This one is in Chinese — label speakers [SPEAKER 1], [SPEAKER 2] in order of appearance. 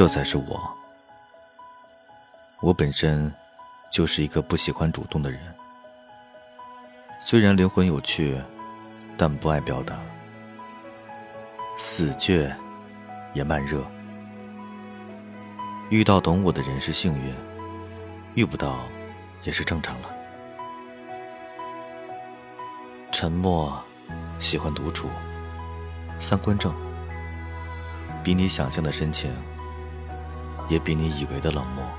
[SPEAKER 1] 这才是我。我本身就是一个不喜欢主动的人，虽然灵魂有趣，但不爱表达，死倔也慢热。遇到懂我的人是幸运，遇不到也是正常了。沉默，喜欢独处，三观正，比你想象的深情，也比你以为的冷漠。